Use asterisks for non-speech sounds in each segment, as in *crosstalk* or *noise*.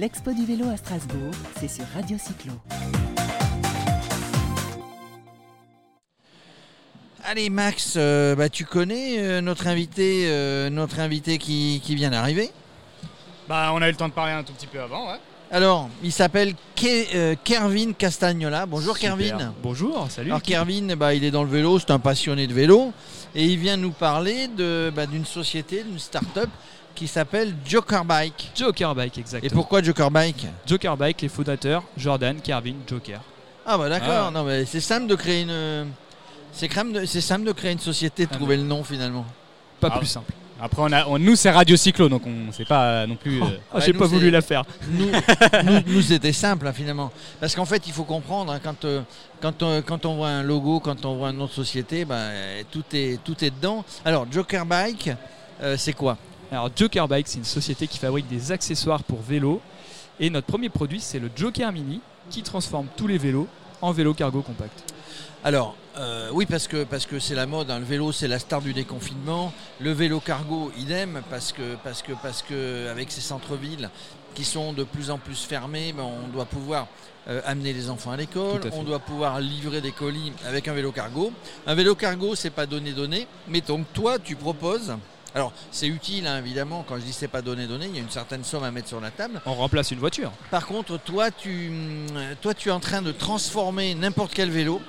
L'expo du vélo à Strasbourg, c'est sur Radio Cyclo. Allez Max, euh, bah, tu connais euh, notre invité, euh, notre invité qui, qui vient d'arriver? Bah, on a eu le temps de parler un tout petit peu avant, ouais. Alors, il s'appelle Ke- euh, Kervin Castagnola. Bonjour Super. Kervin. Bonjour, salut. Alors Kervin, bah, il est dans le vélo, c'est un passionné de vélo. Et il vient nous parler de, bah, d'une société, d'une start-up qui s'appelle Joker Bike. Joker Bike, Et exactement. pourquoi Joker Bike Joker Bike, les fondateurs, Jordan, Carvin, Joker. Ah bah d'accord, Ah. non mais c'est simple de créer une... C'est crème de- c'est simple de créer une société, de Ah, trouver le nom finalement. Pas Ah. plus simple. Après, on a, on- nous, c'est Radio Cyclo, donc on sait pas euh, non plus. euh, Ah, Ouais, J'ai pas voulu la faire. Nous, *laughs* nous, nous, c'était simple hein, finalement. Parce qu'en fait, il faut comprendre, hein, quand, euh, quand, euh, quand on voit un logo, quand on voit un nom de société, bah, euh, tout, est, tout est dedans. Alors, Joker Bike, euh, c'est quoi? Alors Joker Bike, c'est une société qui fabrique des accessoires pour vélo. Et notre premier produit, c'est le Joker Mini, qui transforme tous les vélos en vélo cargo compact. Alors, euh, oui, parce que parce que c'est la mode. hein. Le vélo, c'est la star du déconfinement. Le vélo cargo, idem, parce que parce que parce que avec ces centres-villes qui sont de plus en plus fermés, ben, on doit pouvoir euh, amener les enfants à l'école. À. On doit pouvoir livrer des colis avec un vélo cargo. Un vélo cargo, c'est pas donné donné, mais donc toi, tu proposes. Alors, c'est utile, hein, évidemment. Quand je dis c'est pas donné donné, il y a une certaine somme à mettre sur la table. On remplace une voiture. Par contre, toi, tu, toi, tu es en train de transformer n'importe quel vélo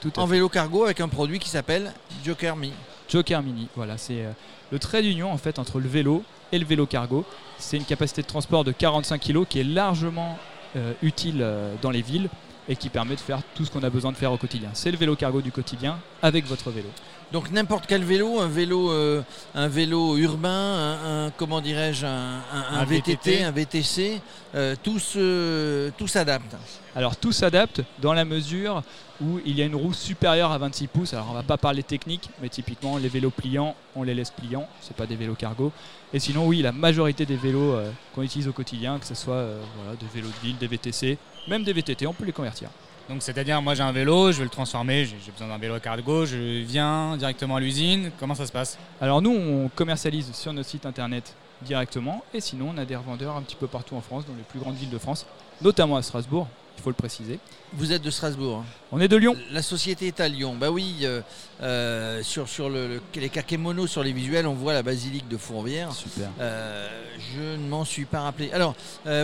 Tout en fait. vélo cargo avec un produit qui s'appelle Joker Me. Joker Mini, voilà, c'est euh, le trait d'union en fait entre le vélo et le vélo cargo. C'est une capacité de transport de 45 kg qui est largement euh, utile euh, dans les villes et qui permet de faire tout ce qu'on a besoin de faire au quotidien. C'est le vélo cargo du quotidien avec votre vélo. Donc n'importe quel vélo, un vélo, euh, un vélo urbain, un, un- comment dirais-je, un, un- VTT, VTT. un VTC, euh, tout se- tout s'adapte. Alors tout s'adapte dans la mesure où il y a une roue supérieure à 26 pouces. Alors on va pas parler technique, mais typiquement les vélos pliants, on les laisse pliants, c'est pas des vélos cargo. Et sinon oui, la majorité des vélos euh, qu'on utilise au quotidien, que ce soit voilà, des vélos de ville, des VTC, même des VTT, on peut les convertir. Donc, c'est-à-dire, moi, j'ai un vélo, je veux le transformer, j'ai besoin d'un vélo cargo, je viens directement à l'usine. Comment ça se passe? Alors nous, on commercialise sur notre site internet directement, et sinon on a des revendeurs un petit peu partout en France, dans les plus grandes villes de France, notamment à Strasbourg, il faut le préciser. Vous êtes de Strasbourg. hein. On est de Lyon. La société est à Lyon. Bah oui, euh, euh, sur, sur le, le- les kakémonos, sur les visuels, on voit la basilique de Fourvière. Super. Euh, je ne m'en suis pas rappelé. Alors,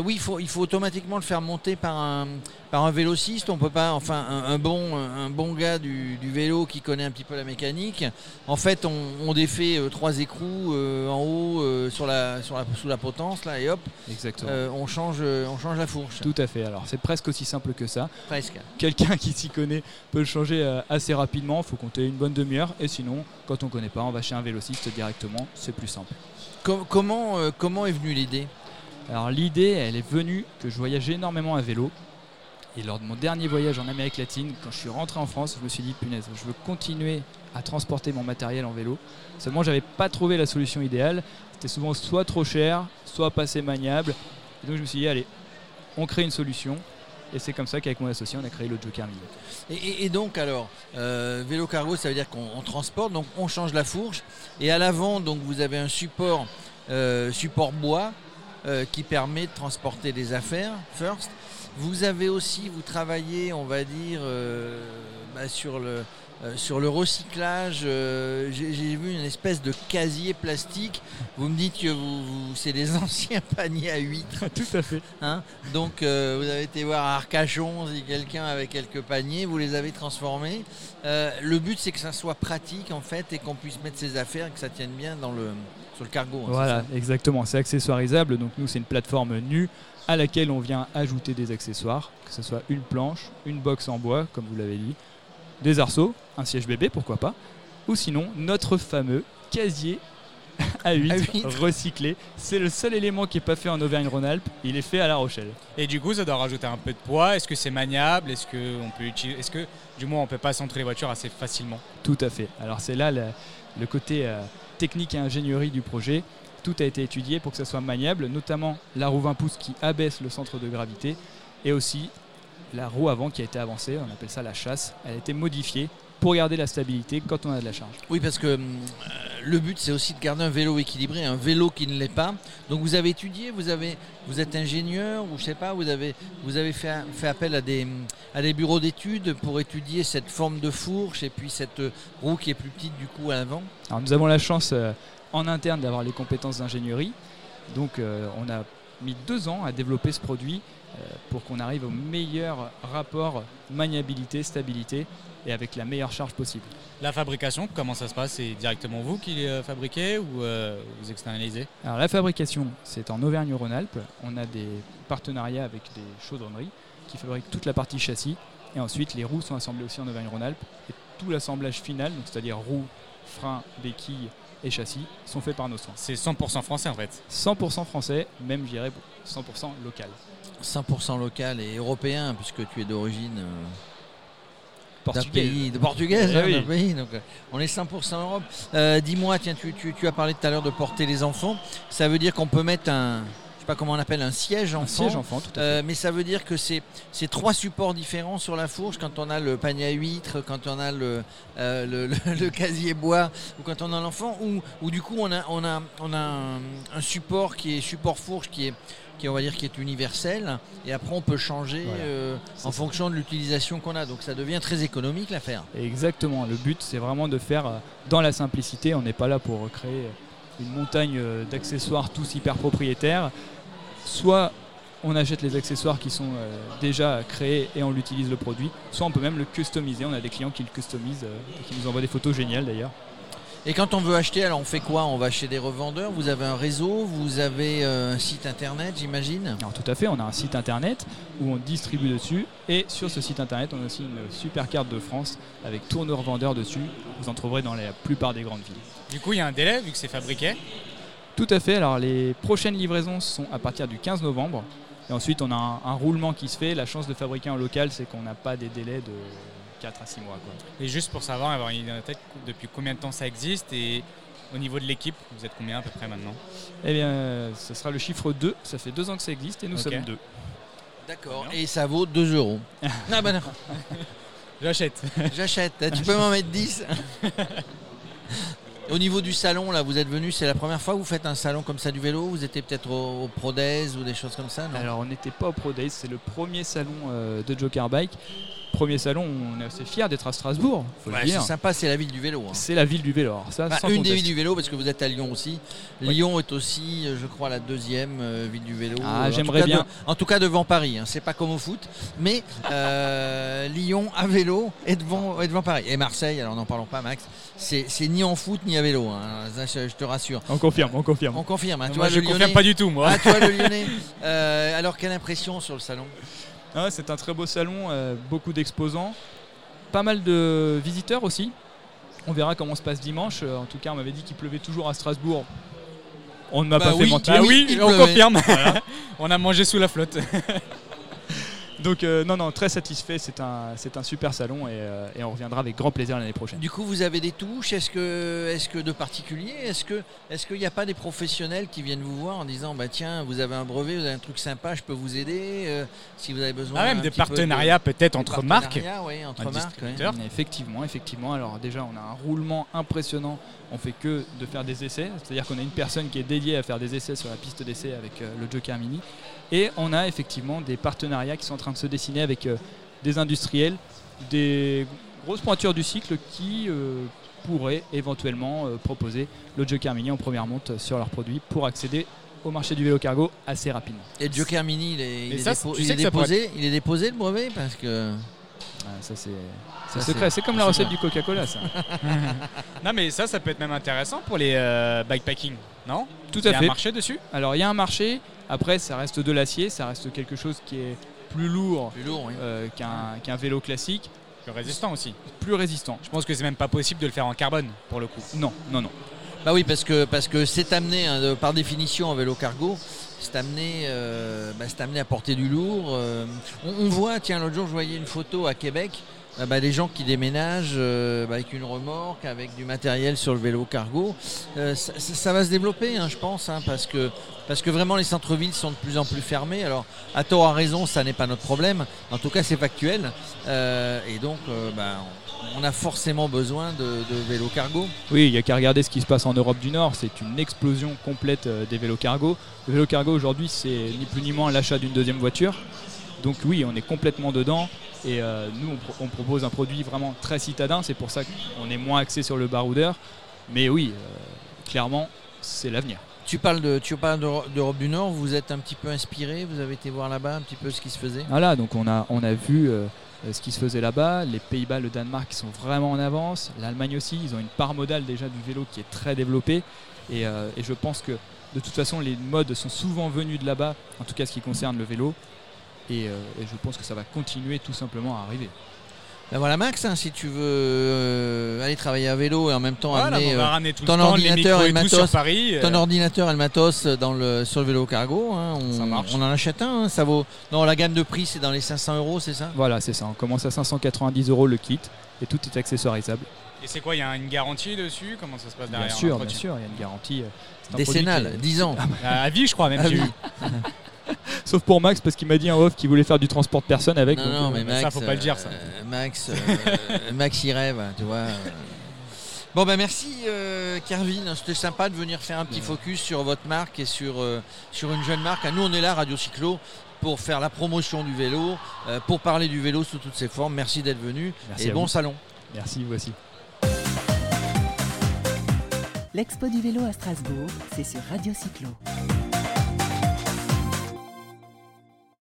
oui, il faut, il faut automatiquement le faire monter par un, par un vélociste. On peut pas, enfin, un, un bon, un bon gars du, du vélo qui connaît un petit peu la mécanique. En fait, on, on défait trois écrous en haut sur la, sur la, sous la potence là, et hop, Exactement. on change, on change la fourche. Tout à fait. Alors c'est presque aussi simple que ça. Presque. Quelqu'un qui s'y connaît peut le changer euh, assez rapidement. Il faut compter une bonne demi-heure. Et sinon, quand on ne connaît pas, on va chez un vélociste directement. C'est plus simple. Com- comment, euh, comment est venue l'idée? Alors l'idée, elle est venue que je voyageais énormément à vélo. Et lors de mon dernier voyage en Amérique latine, quand je suis rentré en France, je me suis dit, punaise, je veux continuer à transporter mon matériel en vélo. Seulement, j'avais pas trouvé la solution idéale. C'était souvent soit trop cher, soit pas assez maniable. Et donc je me suis dit, allez, on crée une solution. Et c'est comme ça qu'avec mon associé, on a créé le Joker Mini. Et, donc alors, euh, vélo cargo, ça veut dire qu'on on transporte, donc on change la fourche. Et à l'avant, donc vous avez un support, euh, support bois euh, qui permet de transporter des affaires. First, vous avez aussi, vous travaillez, on va dire, bah, sur le euh, sur le recyclage. euh, J'ai vu une espèce de casier plastique. Vous me dites que vous, vous- c'est des *laughs* anciens paniers à huîtres. *laughs* Tout à fait. Hein Donc euh, vous avez été voir à Arcachon si quelqu'un avait quelques paniers, vous les avez transformés. Le but c'est que ça soit pratique en fait et qu'on puisse mettre ses affaires et que ça tienne bien dans le, sur le cargo. hein, Voilà, exactement. C'est accessoirisable. Donc nous, c'est une plateforme nue à laquelle on vient ajouter des accessoires, que ce soit une planche, une box en bois, comme vous l'avez dit, des arceaux, un siège bébé, pourquoi pas, ou sinon notre fameux casier *laughs* à huîtres, À huîtres. recyclé. C'est le seul élément qui n'est pas fait en Auvergne-Rhône-Alpes. Il est fait à La Rochelle. Et du coup, ça doit rajouter un peu de poids. Est-ce que c'est maniable? Est-ce que on peut utiliser Est-ce que, du moins, on peut passer entre les voitures assez facilement? Tout à fait. Alors c'est là le côté euh, technique et ingénierie du projet. Tout a été étudié pour que ça soit maniable, notamment la roue 20 pouces qui abaisse le centre de gravité et aussi la roue avant qui a été avancée, on appelle ça la chasse. Elle a été modifiée pour garder la stabilité quand on a de la charge. Oui, parce que euh, le but, c'est aussi de garder un vélo équilibré, un vélo qui ne l'est pas. Donc vous avez étudié, vous, avez, vous êtes ingénieur, ou je sais pas, vous avez, vous avez fait, fait appel à des, à des bureaux d'études pour étudier cette forme de fourche et puis cette roue qui est plus petite du coup à l'avant. Alors nous avons la chance euh, en interne d'avoir les compétences d'ingénierie. Donc euh, on a mis deux ans à développer ce produit euh, pour qu'on arrive au meilleur rapport maniabilité, stabilité et avec la meilleure charge possible. La fabrication, comment ça se passe? C'est directement vous qui les fabriquez ou euh, vous externalisez? Alors la fabrication, c'est en Auvergne-Rhône-Alpes. On a des partenariats avec des chaudronneries qui fabriquent toute la partie châssis. Et ensuite, les roues sont assemblées aussi en Auvergne-Rhône-Alpes. Et tout l'assemblage final, c'est-à-dire roues, freins, béquilles et châssis, sont faits par nos soins. C'est 100% français en fait 100% français, même je dirais 100% local. 100% local et européen, puisque tu es d'origine euh, d'un Portugais. pays de portugaise, Eh hein, oui. d'un pays, donc, euh, on est 100% Europe. Euh, Dis-moi, tiens, tu, tu- tu as parlé tout à l'heure de porter les enfants. Ça veut dire qu'on peut mettre un, pas comment on appelle, un siège enfant. Un siège enfant, tout à fait. Euh, mais ça veut dire que c'est c'est trois supports différents sur la fourche quand on a le panier à huîtres, quand on a le, euh, le, le- *laughs* le casier bois ou quand on a l'enfant, ou, ou du coup on a, on a, on a un, un support qui est support fourche qui est, qui, on va dire, qui est universel et après on peut changer Voilà. euh, en ça. fonction de l'utilisation qu'on a. Donc ça devient très économique l'affaire. Exactement. Le but, c'est vraiment de faire dans la simplicité. On n'est pas là pour créer une montagne d'accessoires tous hyper propriétaires. Soit on achète les accessoires qui sont euh, déjà créés et on l'utilise le produit, soit on peut même le customiser. On a des clients qui le customisent euh, et qui nous envoient des photos géniales d'ailleurs. Et quand on veut acheter, alors on fait quoi? On va chez des revendeurs, vous avez un réseau, vous avez euh, un site internet j'imagine? Alors tout à fait, on a un site internet où on distribue dessus et sur ce site internet on a aussi une super carte de France avec tous nos revendeurs dessus. Vous en trouverez dans la plupart des grandes villes. Du coup, il y a un délai vu que c'est fabriqué? Tout à fait. Alors les prochaines livraisons sont à partir du 15 novembre. Et ensuite on a un, un roulement qui se fait. La chance de fabriquer en local, c'est qu'on n'a pas des délais de 4 à 6 mois. quoi. Et juste pour savoir, avoir une idée dans la tête, depuis combien de temps ça existe et au niveau de l'équipe, vous êtes combien à peu près maintenant? Eh bien, ce sera le chiffre 2. Ça fait deux ans que ça existe et nous sommes deux. D'accord. Bien. Et ça vaut 2 euros. *laughs* ah bah non. J'achète. J'achète, tu peux m'en mettre 10 *laughs* Au niveau du salon, là, vous êtes venu, c'est la première fois que vous faites un salon comme ça du vélo? Vous étiez peut-être au, au Pro Days ou des choses comme ça Alors on n'était pas au Pro Days, c'est le premier salon euh, de Joker Bike. Premier salon, on est assez fiers d'être à Strasbourg, Ouais. C'est sympa, c'est la ville du vélo. hein. C'est la ville du vélo. Alors ça, Bah, sans une des villes du vélo, parce que vous êtes à Lyon aussi. Lyon est aussi, euh, je crois, la deuxième euh, ville du vélo. Ah, Euh, en j'aimerais tout cas, bien. de- en tout cas devant Paris, hein. c'est pas comme au foot, mais euh, Lyon à vélo est devant, est devant Paris. Et Marseille, alors n'en parlons pas, Max, c'est ni en foot ni à vélo, hein. Ça, je, je te rassure. On confirme, on confirme. On confirme. Moi, je le confirme pas du tout, moi. Ah, le *laughs* Lyonnais. Euh, alors, quelle impression sur le salon? Ah, c'est un très beau salon, euh, beaucoup d'exposants, pas mal de visiteurs aussi. On verra comment se passe dimanche. Euh, En tout cas, on m'avait dit qu'il pleuvait toujours à Strasbourg. On ne m'a Bah pas oui, fait mentir. Bah oui, *laughs* on pleuvait. confirme. *laughs* on a mangé sous la flotte. Donc euh, non, non, très satisfait. C'est un, c'est un super salon et, euh, et on reviendra avec grand plaisir l'année prochaine. Du coup, vous avez des touches Est-ce que, est que de particuliers Est-ce que, est-ce qu'il n'y a pas des professionnels qui viennent vous voir en disant, bah tiens, vous avez un brevet, vous avez un truc sympa, je peux vous aider euh, si vous avez besoin. Ah, même des petit peu de- partenariats peut-être des entre marques. partenariats, ouais, entre Un marques. ouais. Effectivement, effectivement. Alors déjà, on a un roulement impressionnant. On fait que de faire des essais. C'est-à-dire qu'on a une personne qui est dédiée à faire des essais sur la piste d'essai avec euh, le Joker Mini. Et on a effectivement des partenariats qui sont en train de se dessiner avec euh, des industriels, des grosses pointures du cycle qui euh, pourraient éventuellement euh, proposer le Joker Mini en première monte sur leurs produits pour accéder au marché du vélo cargo assez rapidement. Et le Joker Mini, il est, il dépo- il déposé, il est déposé le brevet parce que. Ah, ça c'est secret. C'est comme la recette du Coca-Cola, ça. *laughs* Non, mais ça, ça peut être même intéressant pour les euh, bikepacking, non? Tout Il y à a un fait. marché dessus? Alors il y a un marché, après ça reste de l'acier, ça reste quelque chose qui est plus lourd Plus lourd, oui. euh, qu'un qu'un vélo classique, Plus résistant aussi. plus résistant. Je pense que c'est même pas possible de le faire en carbone pour le coup. Non, non, non. Bah oui, parce que parce que c'est amené hein, de- par définition en vélo cargo, c'est amené, euh, bah, c'est amené à porter du lourd. euh. on, on voit, tiens, l'autre jour je voyais une photo à Québec euh, bah, des gens qui déménagent euh, bah, avec une remorque, avec du matériel sur le vélo cargo. Euh, ça, va se développer, hein, je pense, hein, parce, que, parce que vraiment les centres-villes sont de plus en plus fermés. Alors, à tort, à raison, ça n'est pas notre problème. En tout cas, c'est factuel. Euh, et donc, bah, on a forcément besoin de, de vélos cargo. Oui, il n'y a qu'à regarder ce qui se passe en Europe du Nord. C'est une explosion complète des vélos cargo. Le vélo cargo aujourd'hui, c'est ni plus ni moins l'achat d'une deuxième voiture. Donc oui, on est complètement dedans. Et euh, nous, on, pro- on propose un produit vraiment très citadin. C'est pour ça qu'on est moins axé sur le baroudeur. Mais oui, euh, clairement, c'est l'avenir. Tu parles de- tu parles d'Euro- d'Europe du Nord, vous êtes un petit peu inspiré, vous avez été voir là-bas un petit peu ce qui se faisait Voilà, donc on a, on a vu euh, euh, ce qui se faisait là-bas. Les Pays-Bas, le Danemark qui sont vraiment en avance. L'Allemagne aussi, ils ont une part modale déjà du vélo qui est très développée. Et, euh, et je pense que de toute façon, les modes sont souvent venus de là-bas, en tout cas ce qui concerne le vélo. Et, euh, et je pense que ça va continuer tout simplement à arriver. Ben voilà Max, hein, si tu veux euh, aller travailler à vélo et en même temps Voilà, amener euh, ton le ordinateur et matos. Paris. euh, ton ordinateur et le matos dans le, sur le vélo cargo. hein, on, Ça marche. on en achète un, hein, ça vaut. Non, la gamme de prix c'est dans les 500 euros, c'est ça? Voilà, c'est ça. On commence à 590 euros le kit et tout est accessoirisable. Et c'est quoi Il y a une garantie dessus? Comment ça se passe Bien derrière sûr, bien sûr, il y a une garantie. Décennale, est- 10 ans. À vie, je crois même. Ah oui. eu. *laughs* Sauf pour Max parce qu'il m'a dit en off qu'il voulait faire du transport de personnes avec. Non, donc, non, euh, mais mais Max, ça, faut pas le dire, ça. euh, Max, euh, Max y rêve, tu vois. euh. *laughs* Bon, ben merci, euh, Kervin. C'était sympa de venir faire un petit focus sur votre marque et sur, euh, sur une jeune marque. Ah, Nous, on est là, Radio Cyclo, pour faire la promotion du vélo, euh, pour parler du vélo sous toutes ses formes. Merci d'être venu Merci et bon vous. salon. Merci, voici. L'expo du vélo à Strasbourg, c'est sur Radio Cyclo.